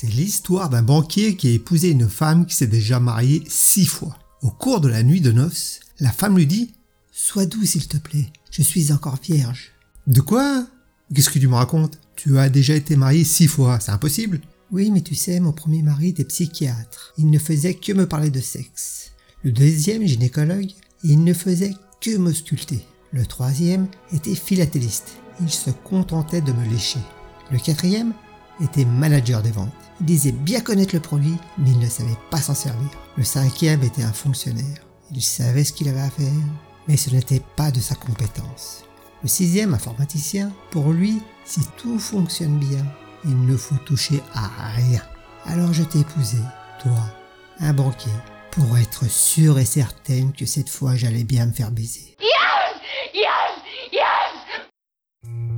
C'est l'histoire d'un banquier qui a épousé une femme qui s'est déjà mariée six fois. Au cours de la nuit de noces, la femme lui dit Sois doux s'il te plaît, je suis encore vierge. De quoi? Qu'est-ce que tu me racontes? Tu as déjà été marié six fois, c'est impossible. Oui, mais tu sais, mon premier mari était psychiatre. Il ne faisait que me parler de sexe. Le deuxième, gynécologue, il ne faisait que me sculpter. Le troisième était philatéliste. Il se contentait de me lécher. Le quatrième était manager des ventes. Il disait bien connaître le produit, mais il ne savait pas s'en servir. Le cinquième était un fonctionnaire. Il savait ce qu'il avait à faire, mais ce n'était pas de sa compétence. Le sixième, informaticien, pour lui, si tout fonctionne bien, il ne faut toucher à rien. Alors je t'ai épousé, toi, un banquier, pour être sûr et certaine que cette fois j'allais bien me faire baiser.